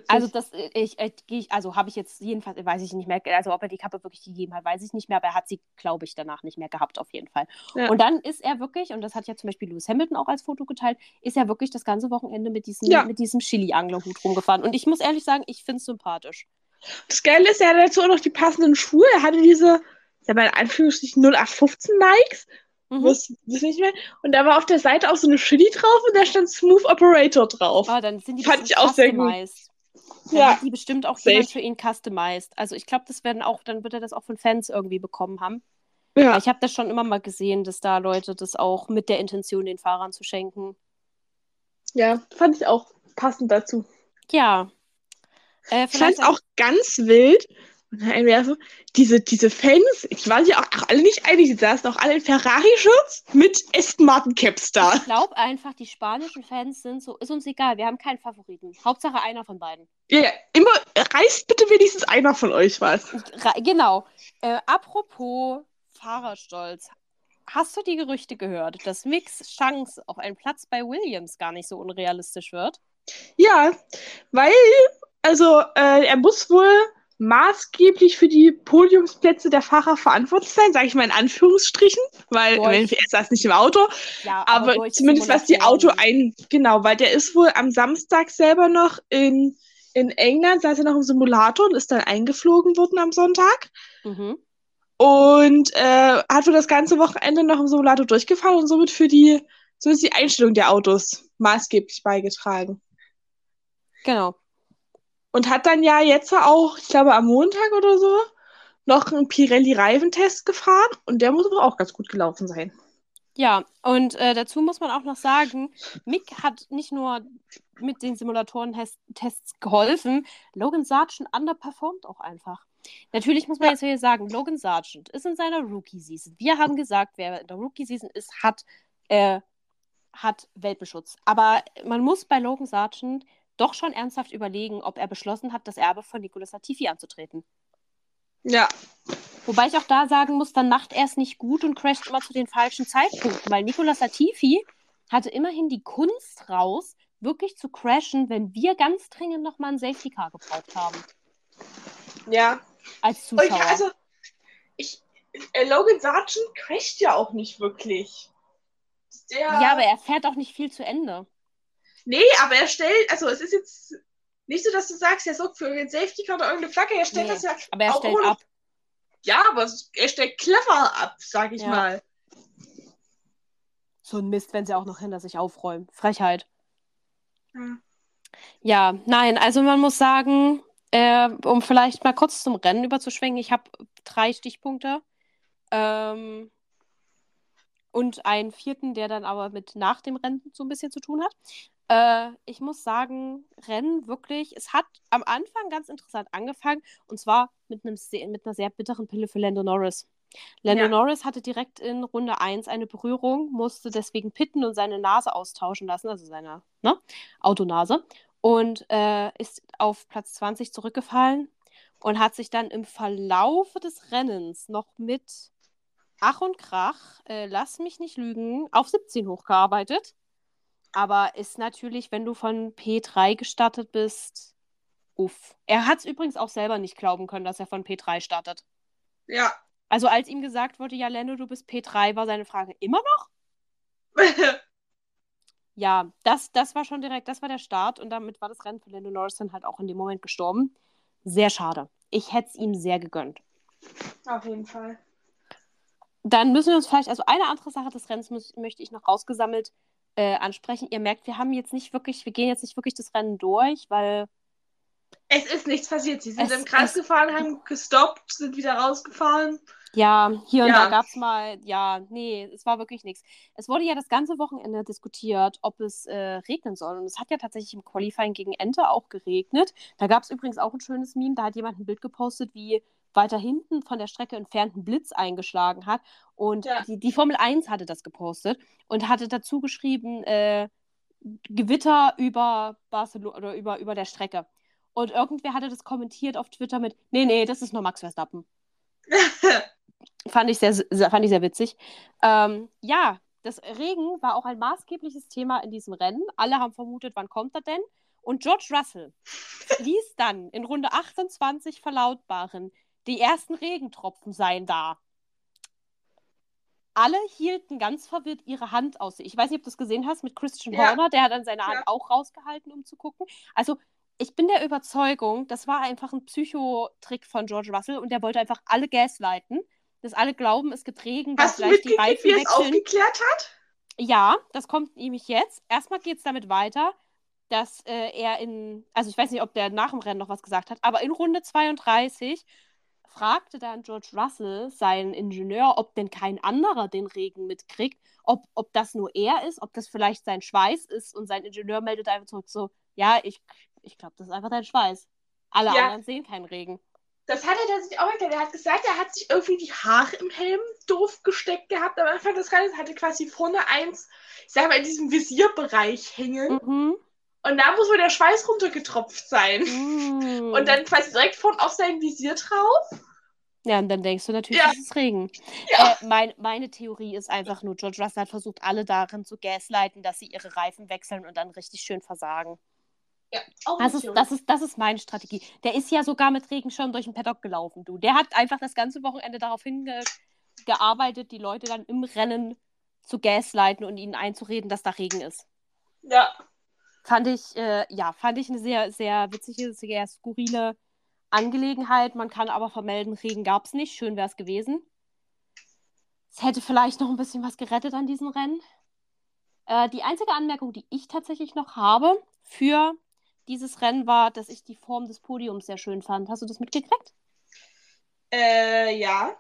Also das, äh, ich, äh, ich also habe ich jetzt jedenfalls, weiß ich nicht mehr, also ob er die Kappe wirklich gegeben hat, weiß ich nicht mehr, aber er hat sie, glaube ich, danach nicht mehr gehabt, auf jeden Fall. Ja. Und dann ist er wirklich, und das hat ja zum Beispiel Lewis Hamilton auch als Foto geteilt, ist er wirklich das ganze Wochenende mit diesem, ja. diesem Chili-Anglerhut rumgefahren. Und ich muss ehrlich sagen, ich finde es sympathisch. Das Geile ist, er hat dazu auch noch die passenden Schuhe. Er hatte diese, ich habe in Anführungsstrichen 0815 Nikes. Mhm. Was, das nicht mehr. Und da war auf der Seite auch so eine Chili drauf und da stand Smooth Operator drauf. Ah, dann sind die Fand ich auch sehr gut. Dann ja. die bestimmt auch Safe. jemand für ihn customized. Also ich glaube, das werden auch, dann wird er das auch von Fans irgendwie bekommen haben. Ja. Ich habe das schon immer mal gesehen, dass da Leute das auch mit der Intention den Fahrern zu schenken. Ja, fand ich auch passend dazu. Ja, äh, ich fand es auch ganz wild, Und dann diese, diese Fans, die waren sich auch, auch alle nicht einig, die saßen auch alle in Ferrari-Shirts mit Aston Martin Caps da. Ich glaube einfach, die spanischen Fans sind so, ist uns egal, wir haben keinen Favoriten. Hauptsache einer von beiden. Ja, ja, immer, reißt bitte wenigstens einer von euch was. Genau. Äh, apropos Fahrerstolz. Hast du die Gerüchte gehört, dass Mix Chance auf einen Platz bei Williams gar nicht so unrealistisch wird? Ja, weil, also, äh, er muss wohl maßgeblich für die Podiumsplätze der Fahrer verantwortlich sein, sage ich mal in Anführungsstrichen, weil durch. er saß nicht im Auto, ja, aber, aber zumindest was die Auto ein, genau, weil der ist wohl am Samstag selber noch in, in England, saß er noch im Simulator und ist dann eingeflogen worden am Sonntag. Mhm. Und äh, hat für das ganze Wochenende noch im Simulator durchgefahren und somit für die, so ist die Einstellung der Autos maßgeblich beigetragen. Genau. Und hat dann ja jetzt auch, ich glaube am Montag oder so, noch einen Pirelli-Reifentest gefahren und der muss aber auch ganz gut gelaufen sein. Ja, und äh, dazu muss man auch noch sagen, Mick hat nicht nur mit den Simulatoren-Tests geholfen, Logan Sargent underperformt auch einfach. Natürlich muss man ja. jetzt hier sagen, Logan Sargent ist in seiner Rookie-Season. Wir haben gesagt, wer in der Rookie-Season ist, hat, äh, hat Weltbeschutz. Aber man muss bei Logan Sargent doch schon ernsthaft überlegen, ob er beschlossen hat, das Erbe von Nicolas Latifi anzutreten. Ja. Wobei ich auch da sagen muss, dann macht er es nicht gut und crasht immer zu den falschen Zeitpunkten, weil Nicolas Latifi hatte immerhin die Kunst raus, wirklich zu crashen, wenn wir ganz dringend nochmal ein Safety Car gebraucht haben. Ja. Als Zuschauer. Ich, also, ich, äh, Logan Sargent crasht ja auch nicht wirklich. Der... Ja, aber er fährt auch nicht viel zu Ende. Nee, aber er stellt, also es ist jetzt nicht so, dass du sagst, er sorgt für den Safety Car oder irgendeine Flagge, er stellt nee, das ja. Aber er stellt ab. Ja, aber er stellt clever ab, sag ich ja. mal. So ein Mist, wenn sie auch noch hinter sich aufräumen. Frechheit. Ja, ja nein, also man muss sagen, äh, um vielleicht mal kurz zum Rennen überzuschwenken, ich habe drei Stichpunkte. Ähm, und einen vierten, der dann aber mit nach dem Rennen so ein bisschen zu tun hat. Äh, ich muss sagen, Rennen wirklich, es hat am Anfang ganz interessant angefangen und zwar mit, einem, mit einer sehr bitteren Pille für Lando Norris. Lando ja. Norris hatte direkt in Runde 1 eine Berührung, musste deswegen pitten und seine Nase austauschen lassen, also seine ne, Autonase, und äh, ist auf Platz 20 zurückgefallen und hat sich dann im Verlaufe des Rennens noch mit Ach und Krach, äh, lass mich nicht lügen, auf 17 hochgearbeitet. Aber ist natürlich, wenn du von P3 gestartet bist, uff. Er hat es übrigens auch selber nicht glauben können, dass er von P3 startet. Ja. Also als ihm gesagt wurde, ja, Lando, du bist P3, war seine Frage immer noch? ja, das, das war schon direkt, das war der Start und damit war das Rennen für Lando Norris dann halt auch in dem Moment gestorben. Sehr schade. Ich hätte es ihm sehr gegönnt. Auf jeden Fall. Dann müssen wir uns vielleicht, also eine andere Sache des Rennens möchte ich noch rausgesammelt äh, ansprechen. Ihr merkt, wir haben jetzt nicht wirklich, wir gehen jetzt nicht wirklich das Rennen durch, weil. Es ist nichts passiert. Sie sind es, im Kreis gefahren, haben gestoppt, sind wieder rausgefahren. Ja, hier und ja. da gab es mal, ja, nee, es war wirklich nichts. Es wurde ja das ganze Wochenende diskutiert, ob es äh, regnen soll. Und es hat ja tatsächlich im Qualifying gegen Ente auch geregnet. Da gab es übrigens auch ein schönes Meme, da hat jemand ein Bild gepostet, wie weiter hinten von der Strecke entfernt einen Blitz eingeschlagen hat. Und ja. die, die, Formel 1 hatte das gepostet und hatte dazu geschrieben, äh, Gewitter über Barcelona oder über, über der Strecke. Und irgendwer hatte das kommentiert auf Twitter mit, nee, nee, das ist nur Max Verstappen. fand, ich sehr, fand ich sehr witzig. Ähm, ja, das Regen war auch ein maßgebliches Thema in diesem Rennen. Alle haben vermutet, wann kommt er denn? Und George Russell ließ dann in Runde 28 verlautbaren, die ersten Regentropfen seien da. Alle hielten ganz verwirrt ihre Hand aus. Ich weiß nicht, ob du es gesehen hast mit Christian ja. Horner, der hat dann seine Hand ja. auch rausgehalten, um zu gucken. Also, ich bin der Überzeugung, das war einfach ein Psychotrick von George Russell und der wollte einfach alle gaslighten, dass alle glauben, es gibt Regen, dass gleich die Reifen wie es aufgeklärt hat? Ja, das kommt nämlich jetzt. Erstmal geht es damit weiter, dass äh, er in, also ich weiß nicht, ob der nach dem Rennen noch was gesagt hat, aber in Runde 32 fragte dann George Russell seinen Ingenieur, ob denn kein anderer den Regen mitkriegt, ob, ob das nur er ist, ob das vielleicht sein Schweiß ist und sein Ingenieur meldet einfach zurück so, ja, ich, ich glaube, das ist einfach dein Schweiß. Alle ja. anderen sehen keinen Regen. Das hat er sich auch erklärt. Er hat gesagt, er hat sich irgendwie die Haare im Helm doof gesteckt gehabt am Anfang des Rennens, hatte quasi vorne eins, ich sag mal, in diesem Visierbereich hängen. Mhm. Und da muss wohl der Schweiß runtergetropft sein. Mhm. Und dann quasi direkt vorne auf sein Visier drauf. Ja, und dann denkst du natürlich, ja. es ist Regen. Ja. Äh, mein, meine Theorie ist einfach nur, George Russell hat versucht, alle darin zu gaslighten, dass sie ihre Reifen wechseln und dann richtig schön versagen. Ja, auch das, ist, das, ist, das ist meine Strategie. Der ist ja sogar mit Regenschirm durch den Paddock gelaufen, du. Der hat einfach das ganze Wochenende darauf hingearbeitet, die Leute dann im Rennen zu gaslighten und ihnen einzureden, dass da Regen ist. Ja. Fand ich, äh, ja, fand ich eine sehr, sehr witzige, sehr skurrile Angelegenheit. Man kann aber vermelden, Regen gab es nicht. Schön wäre es gewesen. Es hätte vielleicht noch ein bisschen was gerettet an diesem Rennen. Äh, die einzige Anmerkung, die ich tatsächlich noch habe für dieses Rennen war, dass ich die Form des Podiums sehr schön fand. Hast du das mitgekriegt? Äh, ja.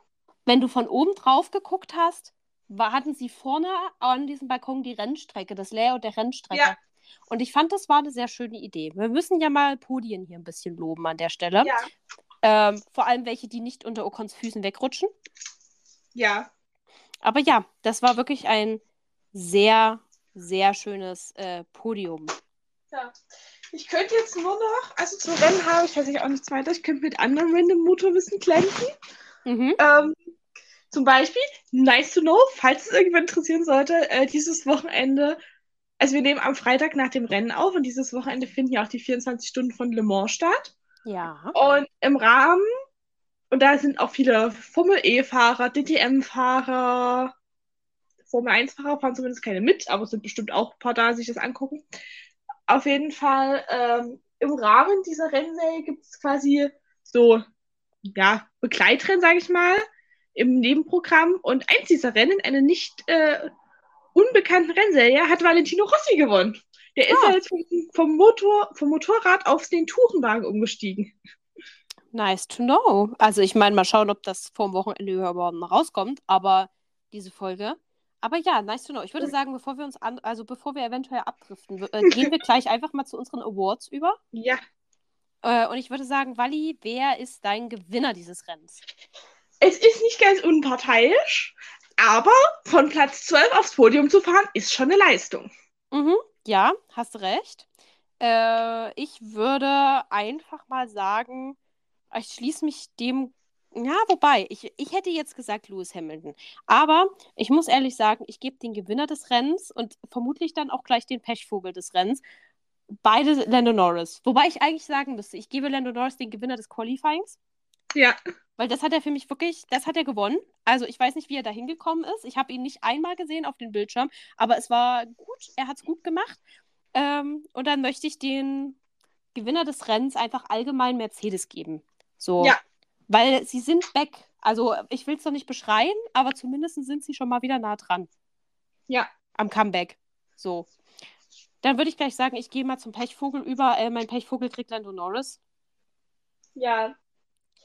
Wenn du von oben drauf geguckt hast, war, hatten sie vorne an diesem Balkon die Rennstrecke, das Layout der Rennstrecke. Ja. Und ich fand, das war eine sehr schöne Idee. Wir müssen ja mal Podien hier ein bisschen loben an der Stelle. Ja. Ähm, vor allem welche, die nicht unter Ocons Füßen wegrutschen. Ja. Aber ja, das war wirklich ein sehr, sehr schönes äh, Podium. Ja. Ich könnte jetzt nur noch, also zum Rennen habe ich tatsächlich auch nichts weiter. Ich könnte mit anderen random Motorwissen glänzen. Mhm. Ähm, zum Beispiel, nice to know, falls es irgendwann interessieren sollte, äh, dieses Wochenende also wir nehmen am Freitag nach dem Rennen auf und dieses Wochenende finden ja auch die 24 Stunden von Le Mans statt. Ja. Und im Rahmen, und da sind auch viele Formel E-Fahrer, DTM-Fahrer, Formel 1-Fahrer fahren zumindest keine mit, aber es sind bestimmt auch ein paar da, sich das angucken. Auf jeden Fall, ähm, im Rahmen dieser Rennserie gibt es quasi so, ja, Begleitrennen, sage ich mal, im Nebenprogramm. Und eins dieser Rennen, eine nicht äh, unbekannten Rennserie hat Valentino Rossi gewonnen. Der ist ja jetzt vom, Motor, vom Motorrad auf den Tourenwagen umgestiegen. Nice to know. Also ich meine, mal schauen, ob das vor dem Wochenende überhaupt rauskommt, aber diese Folge. Aber ja, nice to know. Ich würde sagen, bevor wir uns an, also bevor wir eventuell abdriften, äh, gehen wir gleich einfach mal zu unseren Awards über. Ja. Äh, und ich würde sagen, Wally, wer ist dein Gewinner dieses Rennens? Es ist nicht ganz unparteiisch, aber von Platz 12 aufs Podium zu fahren, ist schon eine Leistung. Mhm, ja, hast recht. Äh, ich würde einfach mal sagen, ich schließe mich dem. Ja, wobei, ich, ich hätte jetzt gesagt Lewis Hamilton. Aber ich muss ehrlich sagen, ich gebe den Gewinner des Rennens und vermutlich dann auch gleich den Pechvogel des Rennens. Beide Lando Norris. Wobei ich eigentlich sagen müsste, ich gebe Lando Norris den Gewinner des Qualifyings. Ja. Weil das hat er für mich wirklich, das hat er gewonnen. Also ich weiß nicht, wie er da hingekommen ist. Ich habe ihn nicht einmal gesehen auf dem Bildschirm, aber es war gut. Er hat es gut gemacht. Ähm, und dann möchte ich den Gewinner des Rennens einfach allgemein Mercedes geben. So. Ja. Weil sie sind weg. Also ich will es noch nicht beschreien, aber zumindest sind sie schon mal wieder nah dran. Ja. Am Comeback. So. Dann würde ich gleich sagen, ich gehe mal zum Pechvogel über. Äh, mein Pechvogel kriegt Lando Norris. Ja,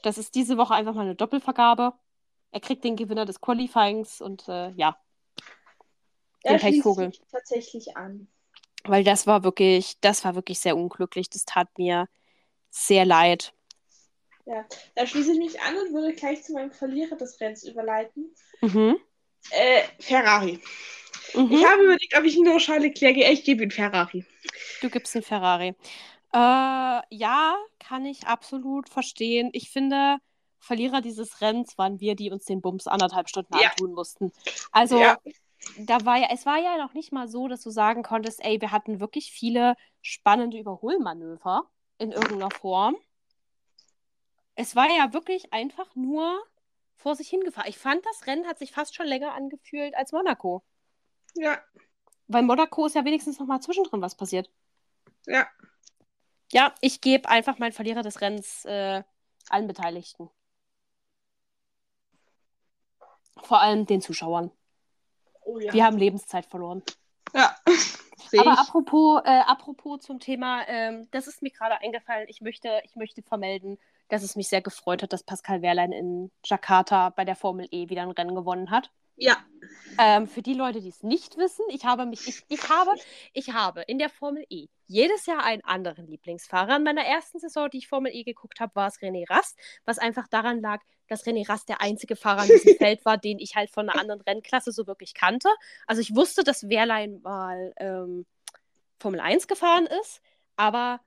das ist diese Woche einfach mal eine Doppelvergabe. Er kriegt den Gewinner des Qualifyings und äh, ja. Den Pechvogel. Tatsächlich an. Weil das war wirklich, das war wirklich sehr unglücklich. Das tat mir sehr leid. Ja, da schließe ich mich an und würde gleich zu meinem Verlierer des Rennens überleiten. Mhm. Äh, Ferrari. Mhm. Ich habe überlegt, ob ich ihn nur Charles Leclerc gehe. Ich gebe ihn Ferrari. Du gibst ihn Ferrari. Äh, ja, kann ich absolut verstehen. Ich finde, Verlierer dieses Rennens waren wir, die uns den Bums anderthalb Stunden ja. antun mussten. Also, ja. da war ja, es war ja noch nicht mal so, dass du sagen konntest, ey, wir hatten wirklich viele spannende Überholmanöver in irgendeiner Form. Es war ja wirklich einfach nur vor sich hingefahren. Ich fand, das Rennen hat sich fast schon länger angefühlt als Monaco. Ja. Weil Monaco ist ja wenigstens noch mal zwischendrin was passiert. Ja. Ja, ich gebe einfach meinen Verlierer des Rennens äh, allen Beteiligten. Vor allem den Zuschauern. Oh, ja. Wir haben Lebenszeit verloren. Ja. Aber apropos, äh, apropos zum Thema, ähm, das ist mir gerade eingefallen. Ich möchte, ich möchte vermelden, dass es mich sehr gefreut hat, dass Pascal Wehrlein in Jakarta bei der Formel E wieder ein Rennen gewonnen hat. Ja. Ähm, für die Leute, die es nicht wissen, ich habe mich, ich, ich habe, ich habe in der Formel E jedes Jahr einen anderen Lieblingsfahrer. In meiner ersten Saison, die ich Formel E geguckt habe, war es René Rast, was einfach daran lag, dass René Rast der einzige Fahrer in diesem Feld war, den ich halt von einer anderen Rennklasse so wirklich kannte. Also ich wusste, dass Wehrlein mal ähm, Formel 1 gefahren ist, aber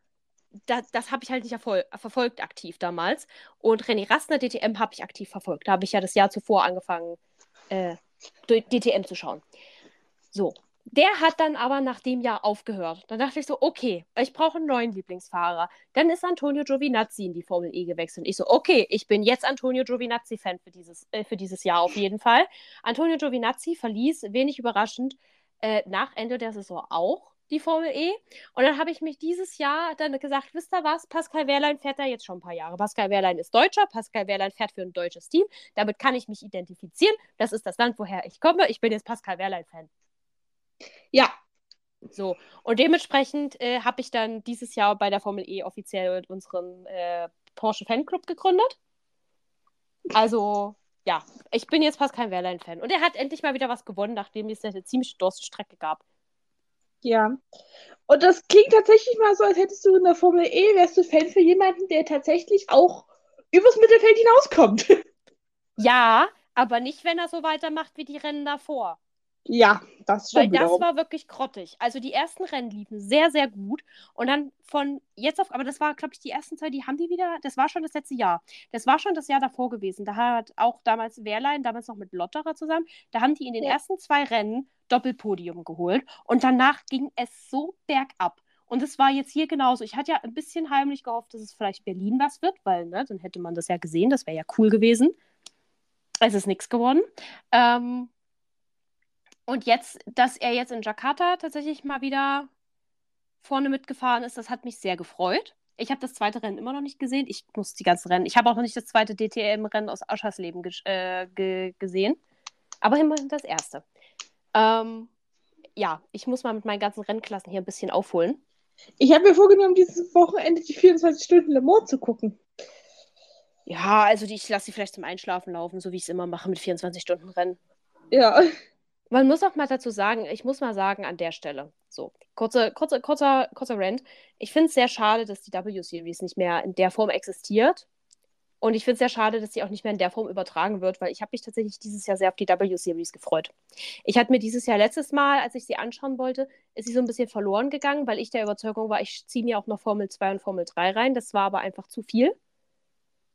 das, das habe ich halt nicht verfolgt aktiv damals. Und René Rastner DTM habe ich aktiv verfolgt. Da habe ich ja das Jahr zuvor angefangen, äh, DTM zu schauen. So. Der hat dann aber nach dem Jahr aufgehört. Dann dachte ich so, okay, ich brauche einen neuen Lieblingsfahrer. Dann ist Antonio Giovinazzi in die Formel E gewechselt. Und ich so, okay, ich bin jetzt Antonio Giovinazzi-Fan für dieses, äh, für dieses Jahr auf jeden Fall. Antonio Giovinazzi verließ, wenig überraschend, äh, nach Ende der Saison auch die Formel E. Und dann habe ich mich dieses Jahr dann gesagt, wisst ihr was, Pascal Wehrlein fährt da jetzt schon ein paar Jahre. Pascal Wehrlein ist Deutscher, Pascal Wehrlein fährt für ein deutsches Team. Damit kann ich mich identifizieren. Das ist das Land, woher ich komme. Ich bin jetzt Pascal Wehrlein-Fan. Ja. So, und dementsprechend äh, habe ich dann dieses Jahr bei der Formel E offiziell unseren äh, Porsche Fanclub gegründet. Also, ja, ich bin jetzt Pascal Wehrlein-Fan. Und er hat endlich mal wieder was gewonnen, nachdem es eine ziemlich Durststrecke gab. Ja. Und das klingt tatsächlich mal so, als hättest du in der Formel E, wärst du Fan für jemanden, der tatsächlich auch übers Mittelfeld hinauskommt. Ja, aber nicht, wenn er so weitermacht wie die Rennen davor. Ja, das stimmt. Weil das war wirklich grottig. Also die ersten Rennen liefen sehr, sehr gut. Und dann von jetzt auf, aber das war, glaube ich, die ersten zwei, die haben die wieder, das war schon das letzte Jahr. Das war schon das Jahr davor gewesen. Da hat auch damals Wehrlein, damals noch mit Lotterer zusammen, da haben die in den ja. ersten zwei Rennen Doppelpodium geholt. Und danach ging es so bergab. Und es war jetzt hier genauso. Ich hatte ja ein bisschen heimlich gehofft, dass es vielleicht Berlin was wird, weil ne, dann hätte man das ja gesehen. Das wäre ja cool gewesen. Es ist nichts geworden. Ähm, und jetzt, dass er jetzt in Jakarta tatsächlich mal wieder vorne mitgefahren ist, das hat mich sehr gefreut. Ich habe das zweite Rennen immer noch nicht gesehen. Ich muss die ganzen Rennen. Ich habe auch noch nicht das zweite DTM-Rennen aus Aschersleben ge äh, ge gesehen. Aber immerhin das erste. Ähm, ja, ich muss mal mit meinen ganzen Rennklassen hier ein bisschen aufholen. Ich habe mir vorgenommen, dieses Wochenende die 24 Stunden Le Mans zu gucken. Ja, also die, ich lasse sie vielleicht zum Einschlafen laufen, so wie ich es immer mache mit 24 Stunden Rennen. Ja. Man muss auch mal dazu sagen, ich muss mal sagen, an der Stelle, so, kurze, kurze, kurzer, kurzer Rant. Ich finde es sehr schade, dass die W-Series nicht mehr in der Form existiert. Und ich finde es sehr schade, dass sie auch nicht mehr in der Form übertragen wird, weil ich habe mich tatsächlich dieses Jahr sehr auf die W-Series gefreut. Ich hatte mir dieses Jahr letztes Mal, als ich sie anschauen wollte, ist sie so ein bisschen verloren gegangen, weil ich der Überzeugung war, ich ziehe mir auch noch Formel 2 und Formel 3 rein. Das war aber einfach zu viel.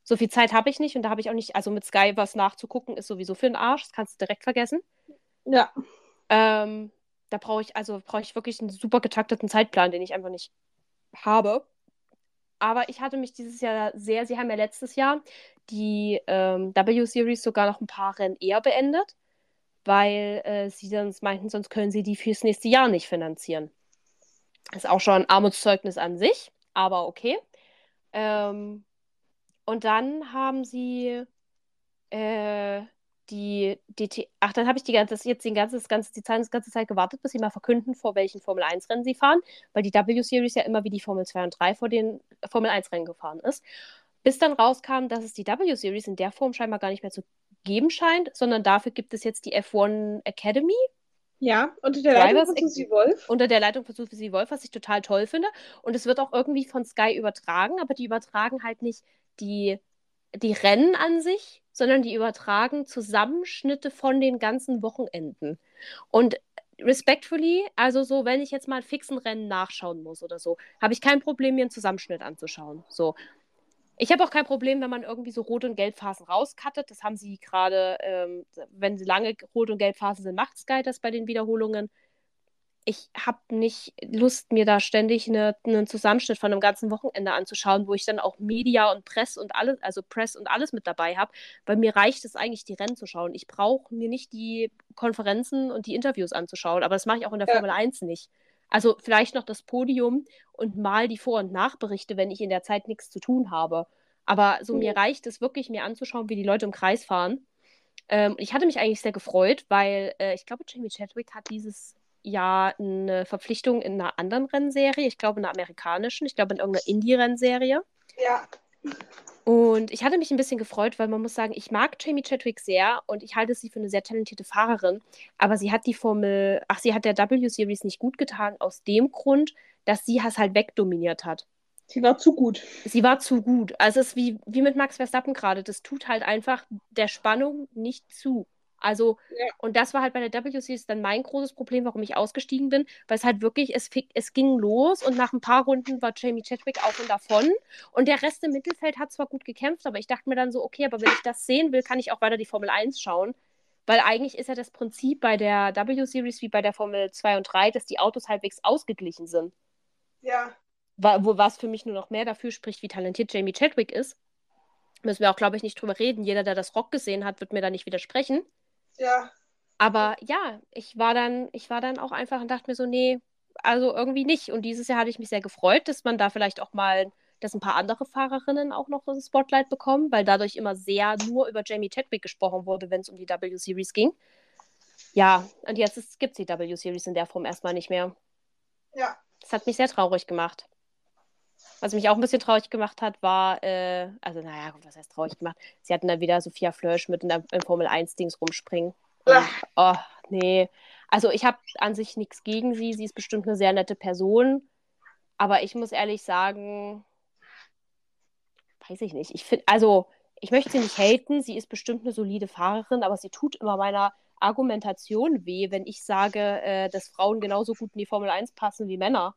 So viel Zeit habe ich nicht und da habe ich auch nicht, also mit Sky was nachzugucken, ist sowieso für den Arsch. Das kannst du direkt vergessen. Ja. Ähm, da brauche ich, also brauche ich wirklich einen super getakteten Zeitplan, den ich einfach nicht habe. Aber ich hatte mich dieses Jahr sehr, sie haben ja letztes Jahr die ähm, W-Series sogar noch ein paar Rennen eher beendet, weil äh, sie sonst meinten, sonst können sie die fürs nächste Jahr nicht finanzieren. Ist auch schon ein Armutszeugnis an sich, aber okay. Ähm, und dann haben sie äh, die DT. Ach, dann habe ich die ganze, jetzt die ganze, ganze, die ganze Zeit gewartet, bis sie mal verkünden, vor welchen Formel 1-Rennen sie fahren, weil die W-Series ja immer wie die Formel 2 und 3 vor den Formel 1-Rennen gefahren ist. Bis dann rauskam, dass es die W-Series in der Form scheinbar gar nicht mehr zu geben scheint, sondern dafür gibt es jetzt die F1 Academy. Ja, unter der Leitung von Susi Wolf. Unter der Leitung von Susi Wolf, was ich total toll finde. Und es wird auch irgendwie von Sky übertragen, aber die übertragen halt nicht die, die Rennen an sich, sondern die übertragen Zusammenschnitte von den ganzen Wochenenden. Und respectfully, also so, wenn ich jetzt mal fixen Rennen nachschauen muss oder so, habe ich kein Problem, mir einen Zusammenschnitt anzuschauen. So. Ich habe auch kein Problem, wenn man irgendwie so Rot- und Gelbphasen rauskattet. Das haben sie gerade, ähm, wenn sie lange Rot- und Gelbphasen sind, macht Sky das bei den Wiederholungen ich habe nicht Lust, mir da ständig eine, einen Zusammenschnitt von einem ganzen Wochenende anzuschauen, wo ich dann auch Media und Press und alles, also Press und alles mit dabei habe, weil mir reicht es eigentlich, die Rennen zu schauen. Ich brauche mir nicht die Konferenzen und die Interviews anzuschauen, aber das mache ich auch in der ja. Formel 1 nicht. Also vielleicht noch das Podium und mal die Vor- und Nachberichte, wenn ich in der Zeit nichts zu tun habe. Aber so mhm. mir reicht es wirklich, mir anzuschauen, wie die Leute im Kreis fahren. Ähm, ich hatte mich eigentlich sehr gefreut, weil äh, ich glaube, Jamie Chadwick hat dieses ja eine Verpflichtung in einer anderen Rennserie, ich glaube in einer amerikanischen, ich glaube in irgendeiner Indie-Rennserie. Ja. Und ich hatte mich ein bisschen gefreut, weil man muss sagen, ich mag Jamie Chadwick sehr und ich halte sie für eine sehr talentierte Fahrerin. Aber sie hat die Formel, ach, sie hat der W-Series nicht gut getan, aus dem Grund, dass sie es halt wegdominiert hat. Sie war zu gut. Sie war zu gut. Also es ist wie, wie mit Max Verstappen gerade. Das tut halt einfach der Spannung nicht zu. Also, ja. und das war halt bei der WCS dann mein großes Problem, warum ich ausgestiegen bin, weil es halt wirklich, es, es ging los und nach ein paar Runden war Jamie Chadwick auf und davon. Und der Rest im Mittelfeld hat zwar gut gekämpft, aber ich dachte mir dann so, okay, aber wenn ich das sehen will, kann ich auch weiter die Formel 1 schauen. Weil eigentlich ist ja das Prinzip bei der W-Series wie bei der Formel 2 und 3, dass die Autos halbwegs ausgeglichen sind. Ja. Wo, was für mich nur noch mehr dafür spricht, wie talentiert Jamie Chadwick ist. Müssen wir auch, glaube ich, nicht drüber reden. Jeder, der das Rock gesehen hat, wird mir da nicht widersprechen. Ja. Aber ja, ich war dann, ich war dann auch einfach und dachte mir so, nee, also irgendwie nicht. Und dieses Jahr hatte ich mich sehr gefreut, dass man da vielleicht auch mal, dass ein paar andere Fahrerinnen auch noch ein Spotlight bekommen, weil dadurch immer sehr nur über Jamie Chadwick gesprochen wurde, wenn es um die W-Series ging. Ja, und jetzt gibt es die W-Series in der Form erstmal nicht mehr. Ja. Das hat mich sehr traurig gemacht. Was mich auch ein bisschen traurig gemacht hat, war, äh, also naja, was heißt traurig gemacht? Sie hatten dann wieder Sophia Flörsch mit in der in Formel 1-Dings rumspringen. Und, oh, nee. Also ich habe an sich nichts gegen sie. Sie ist bestimmt eine sehr nette Person. Aber ich muss ehrlich sagen, weiß ich nicht. Ich finde, also ich möchte sie nicht haten. Sie ist bestimmt eine solide Fahrerin, aber sie tut immer meiner Argumentation weh, wenn ich sage, äh, dass Frauen genauso gut in die Formel 1 passen wie Männer.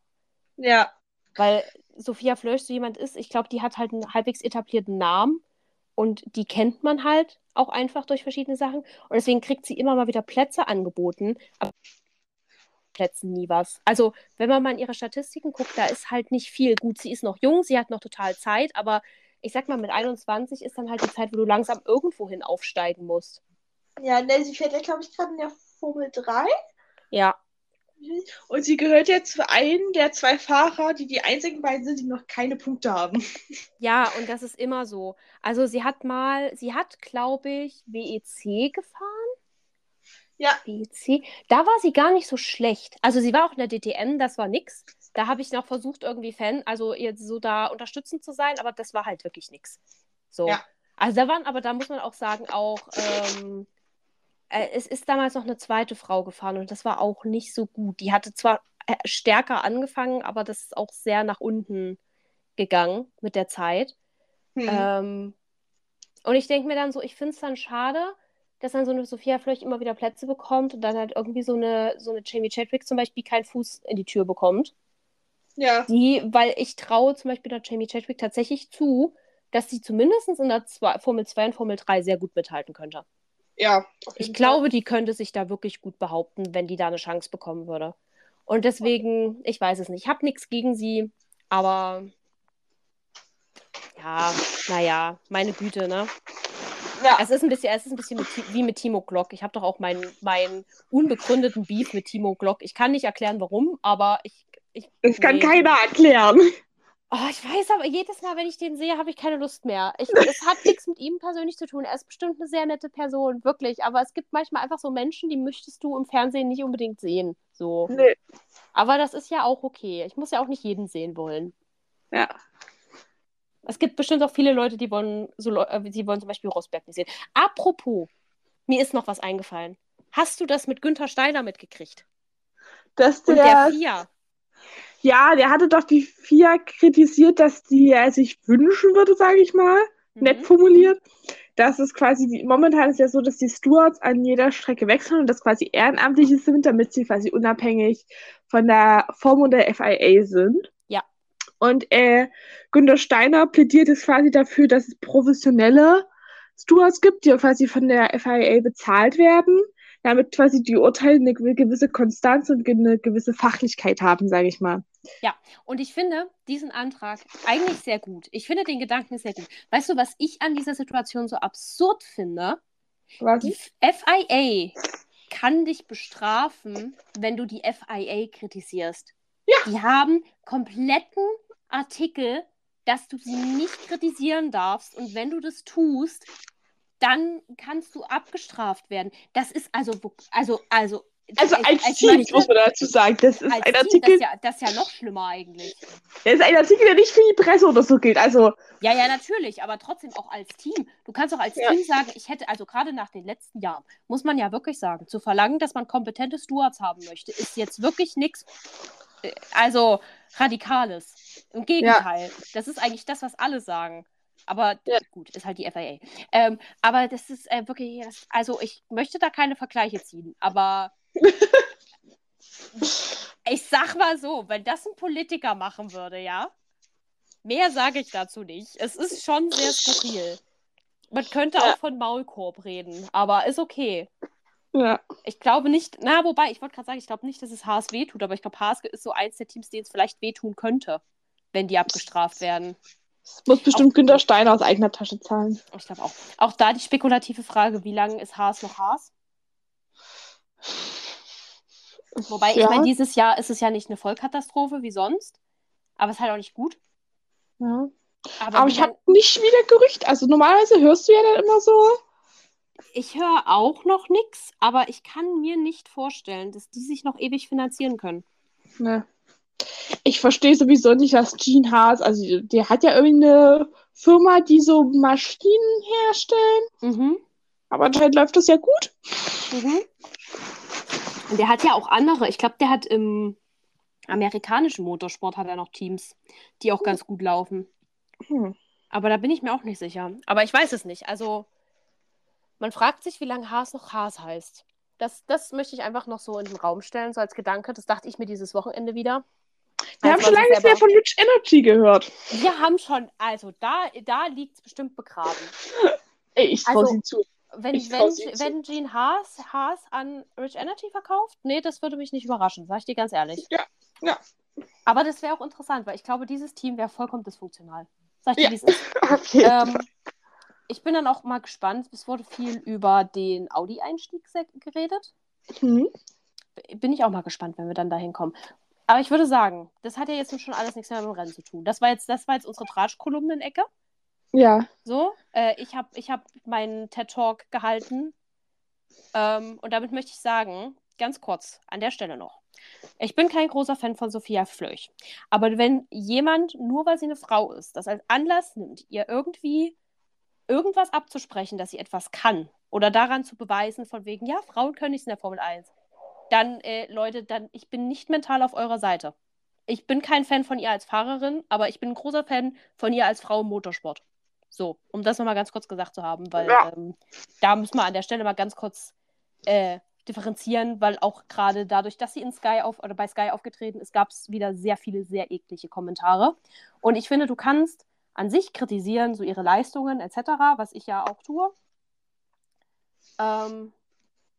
Ja. Weil Sophia Flörsch so jemand ist, ich glaube, die hat halt einen halbwegs etablierten Namen und die kennt man halt auch einfach durch verschiedene Sachen. Und deswegen kriegt sie immer mal wieder Plätze angeboten, aber Plätzen nie was. Also, wenn man mal in ihre Statistiken guckt, da ist halt nicht viel. Gut, sie ist noch jung, sie hat noch total Zeit, aber ich sag mal, mit 21 ist dann halt die Zeit, wo du langsam irgendwohin aufsteigen musst. Ja, ne, sie fährt ja, glaube ich, gerade in der Formel 3. Ja. Und sie gehört jetzt zu einem der zwei Fahrer, die die einzigen beiden sind, die noch keine Punkte haben. Ja, und das ist immer so. Also sie hat mal, sie hat, glaube ich, WEC gefahren. Ja. WEC. Da war sie gar nicht so schlecht. Also sie war auch in der DTM, das war nix. Da habe ich noch versucht, irgendwie Fan, also jetzt so da unterstützend zu sein, aber das war halt wirklich nix. So. Ja. Also da waren, aber da muss man auch sagen, auch ähm, äh, es ist damals noch eine zweite Frau gefahren und das war auch nicht so gut. Die hatte zwar äh, stärker angefangen, aber das ist auch sehr nach unten gegangen mit der Zeit. Hm. Ähm, und ich denke mir dann so, ich finde es dann schade, dass dann so eine Sophia vielleicht immer wieder Plätze bekommt und dann halt irgendwie so eine, so eine Jamie Chadwick zum Beispiel keinen Fuß in die Tür bekommt. Ja. Die, weil ich traue zum Beispiel der Jamie Chadwick tatsächlich zu, dass sie zumindest in der zwei, Formel 2 und Formel 3 sehr gut mithalten könnte. Ja. Ich glaube, die könnte sich da wirklich gut behaupten, wenn die da eine Chance bekommen würde. Und deswegen, ich weiß es nicht. Ich habe nichts gegen sie, aber ja, naja, meine Güte, ne? Ja. Es ist ein bisschen, es ist ein bisschen mit, wie mit Timo Glock. Ich habe doch auch meinen, meinen unbegründeten Beef mit Timo Glock. Ich kann nicht erklären, warum, aber ich. ich das nee. kann keiner erklären. Oh, ich weiß aber, jedes Mal, wenn ich den sehe, habe ich keine Lust mehr. Ich, es hat nichts mit ihm persönlich zu tun. Er ist bestimmt eine sehr nette Person, wirklich. Aber es gibt manchmal einfach so Menschen, die möchtest du im Fernsehen nicht unbedingt sehen. So. Nee. Aber das ist ja auch okay. Ich muss ja auch nicht jeden sehen wollen. Ja. Es gibt bestimmt auch viele Leute, die wollen, so, äh, die wollen zum Beispiel Rosberg nicht sehen. Apropos, mir ist noch was eingefallen. Hast du das mit Günther Steiner mitgekriegt? Dass der, Und der Fia. Ja, der hatte doch die FIA kritisiert, dass die er sich wünschen würde, sage ich mal, mhm. nett formuliert. Das ist quasi, die, momentan ist ja so, dass die Stewards an jeder Strecke wechseln und das quasi Ehrenamtliche sind, damit sie quasi unabhängig von der Form und der FIA sind. Ja. Und äh, Günter Steiner plädiert es quasi dafür, dass es professionelle Stewards gibt, die quasi von der FIA bezahlt werden damit quasi die Urteile eine gewisse Konstanz und eine gewisse Fachlichkeit haben, sage ich mal. Ja, und ich finde diesen Antrag eigentlich sehr gut. Ich finde den Gedanken sehr gut. Weißt du, was ich an dieser Situation so absurd finde? Was? Die FIA kann dich bestrafen, wenn du die FIA kritisierst. Ja. Die haben kompletten Artikel, dass du sie nicht kritisieren darfst. Und wenn du das tust, dann kannst du abgestraft werden. Das ist also, also, also Also als, als Team, möchte, muss man dazu sagen. Das ist ein Team, Artikel. Das ist, ja, das ist ja noch schlimmer eigentlich. Das ist ein Artikel, der nicht für die Presse oder so gilt. Also. Ja, ja, natürlich, aber trotzdem auch als Team. Du kannst auch als ja. Team sagen, ich hätte, also gerade nach den letzten Jahren, muss man ja wirklich sagen, zu verlangen, dass man kompetente Stewards haben möchte, ist jetzt wirklich nichts, äh, also Radikales. Im Gegenteil. Ja. Das ist eigentlich das, was alle sagen. Aber ja. gut, ist halt die FIA. Ähm, aber das ist äh, wirklich, also ich möchte da keine Vergleiche ziehen, aber ich sag mal so, wenn das ein Politiker machen würde, ja, mehr sage ich dazu nicht. Es ist schon sehr skurril. Man könnte ja. auch von Maulkorb reden, aber ist okay. Ja. Ich glaube nicht, na, wobei, ich wollte gerade sagen, ich glaube nicht, dass es Haas wehtut, aber ich glaube, Haas ist so eins der Teams, denen es vielleicht wehtun könnte, wenn die abgestraft werden. Das muss bestimmt auch, Günter Steiner aus eigener Tasche zahlen. Ich glaube auch. Auch da die spekulative Frage, wie lange ist Haas noch Haas? Wobei, ja. ich meine, dieses Jahr ist es ja nicht eine Vollkatastrophe wie sonst, aber es ist halt auch nicht gut. Ja. Aber, aber ich habe nicht wieder Gerücht. Also normalerweise hörst du ja dann immer so. Ich höre auch noch nichts, aber ich kann mir nicht vorstellen, dass die sich noch ewig finanzieren können. Ne. Ich verstehe sowieso nicht, was Gene Haas, also der hat ja irgendwie eine Firma, die so Maschinen herstellen. Mhm. Aber anscheinend läuft das ja gut. Mhm. Und der hat ja auch andere. Ich glaube, der hat im amerikanischen Motorsport hat er noch Teams, die auch ganz gut laufen. Hm. Aber da bin ich mir auch nicht sicher. Aber ich weiß es nicht. Also, man fragt sich, wie lange Haas noch Haas heißt. Das, das möchte ich einfach noch so in den Raum stellen, so als Gedanke. Das dachte ich mir dieses Wochenende wieder. Wir haben schon lange nicht mehr von Rich Energy gehört. Wir haben schon, also da, da liegt es bestimmt begraben. Ey, ich traue also, sie zu. Wenn, wenn, wenn Gene Haas, Haas an Rich Energy verkauft, nee, das würde mich nicht überraschen, sag ich dir ganz ehrlich. Ja, ja. Aber das wäre auch interessant, weil ich glaube, dieses Team wäre vollkommen dysfunktional. Sag ich dir, ja. wie es ist. Okay. Ähm, ich bin dann auch mal gespannt. Es wurde viel über den Audi-Einstieg geredet. Mhm. Bin ich auch mal gespannt, wenn wir dann dahin kommen. Aber ich würde sagen, das hat ja jetzt schon alles nichts mehr mit dem Rennen zu tun. Das war jetzt, das war jetzt unsere Tratschkolumnen-Ecke. Ja. So, äh, ich habe ich hab meinen TED-Talk gehalten. Ähm, und damit möchte ich sagen, ganz kurz, an der Stelle noch. Ich bin kein großer Fan von Sophia Flöch. Aber wenn jemand, nur weil sie eine Frau ist, das als Anlass nimmt, ihr irgendwie irgendwas abzusprechen, dass sie etwas kann oder daran zu beweisen, von wegen, ja, Frauen können nichts in der Formel 1, dann, äh, Leute, dann, ich bin nicht mental auf eurer Seite. Ich bin kein Fan von ihr als Fahrerin, aber ich bin ein großer Fan von ihr als Frau im Motorsport. So, um das nochmal ganz kurz gesagt zu haben, weil ja. ähm, da müssen wir an der Stelle mal ganz kurz äh, differenzieren, weil auch gerade dadurch, dass sie in Sky auf oder bei Sky aufgetreten ist, gab es wieder sehr viele sehr eklige Kommentare. Und ich finde, du kannst an sich kritisieren, so ihre Leistungen etc., was ich ja auch tue. Ähm,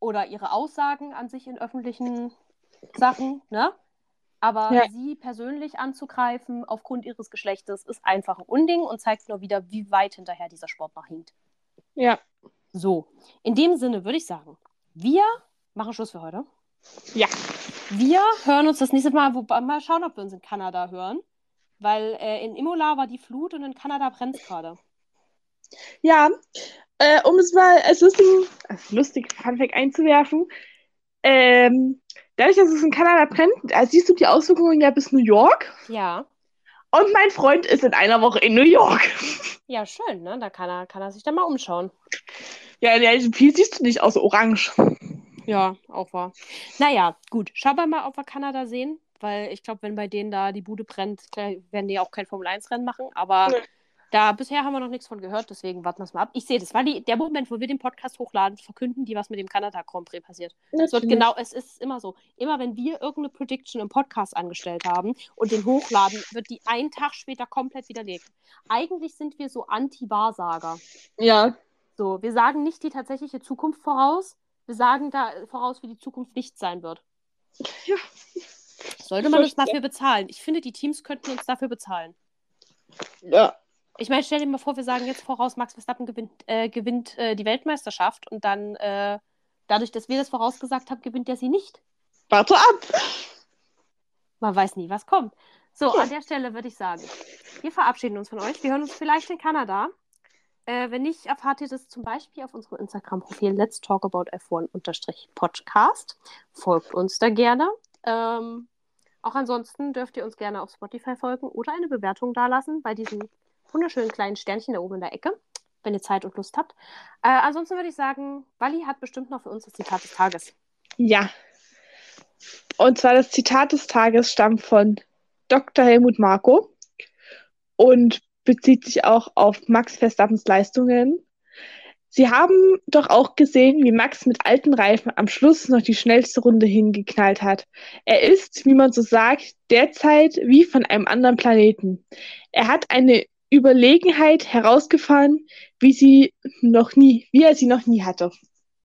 oder ihre Aussagen an sich in öffentlichen Sachen, ne? Aber ja. sie persönlich anzugreifen aufgrund ihres Geschlechtes ist einfach ein Unding und zeigt nur wieder, wie weit hinterher dieser Sport noch hinkt. Ja. So, in dem Sinne würde ich sagen, wir machen Schluss für heute. Ja. Wir hören uns das nächste Mal, wobei mal schauen, ob wir uns in Kanada hören. Weil äh, in Imola war die Flut und in Kanada brennt es gerade. Ja, äh, um es mal als lustigen, als lustig Funfact einzuwerfen, ähm, dadurch, dass es in Kanada brennt, äh, siehst du die Auswirkungen ja bis New York. Ja. Und mein Freund ist in einer Woche in New York. Ja, schön, ne? Da kann er, kann er sich dann mal umschauen. Ja, ja viel siehst du nicht außer Orange. Ja, auch wahr. Naja, gut. Schauen wir mal, ob wir Kanada sehen. Weil ich glaube, wenn bei denen da die Bude brennt, werden die auch kein Formel-1-Rennen machen. Aber nee. Da bisher haben wir noch nichts von gehört, deswegen warten wir es mal ab. Ich sehe, das war die, der Moment, wo wir den Podcast hochladen, verkünden die, was mit dem Kanada Grand Prix passiert. Es wird genau, es ist immer so. Immer wenn wir irgendeine Prediction im Podcast angestellt haben und den hochladen, wird die einen Tag später komplett widerlegt. Eigentlich sind wir so Anti-Wahrsager. Ja. So, wir sagen nicht die tatsächliche Zukunft voraus, wir sagen da voraus, wie die Zukunft nicht sein wird. Ja. Sollte man uns dafür bezahlen? Ich finde, die Teams könnten uns dafür bezahlen. Ja. Ich meine, stell dir mal vor, wir sagen jetzt voraus, Max Verstappen gewinnt, äh, gewinnt äh, die Weltmeisterschaft und dann, äh, dadurch, dass wir das vorausgesagt haben, gewinnt er sie nicht. Warte ab! Man weiß nie, was kommt. So, ja. an der Stelle würde ich sagen, wir verabschieden uns von euch. Wir hören uns vielleicht in Kanada. Äh, wenn nicht, erfahrt ihr das zum Beispiel auf unserem Instagram-Profil Let's Talk About F1-Podcast. Folgt uns da gerne. Ähm, auch ansonsten dürft ihr uns gerne auf Spotify folgen oder eine Bewertung dalassen bei diesen wunderschönen kleinen Sternchen da oben in der Ecke, wenn ihr Zeit und Lust habt. Äh, ansonsten würde ich sagen, Wally hat bestimmt noch für uns das Zitat des Tages. Ja. Und zwar das Zitat des Tages stammt von Dr. Helmut Marko und bezieht sich auch auf Max Verstappens Leistungen. Sie haben doch auch gesehen, wie Max mit alten Reifen am Schluss noch die schnellste Runde hingeknallt hat. Er ist, wie man so sagt, derzeit wie von einem anderen Planeten. Er hat eine Überlegenheit herausgefahren, wie sie noch nie, wie er sie noch nie hatte.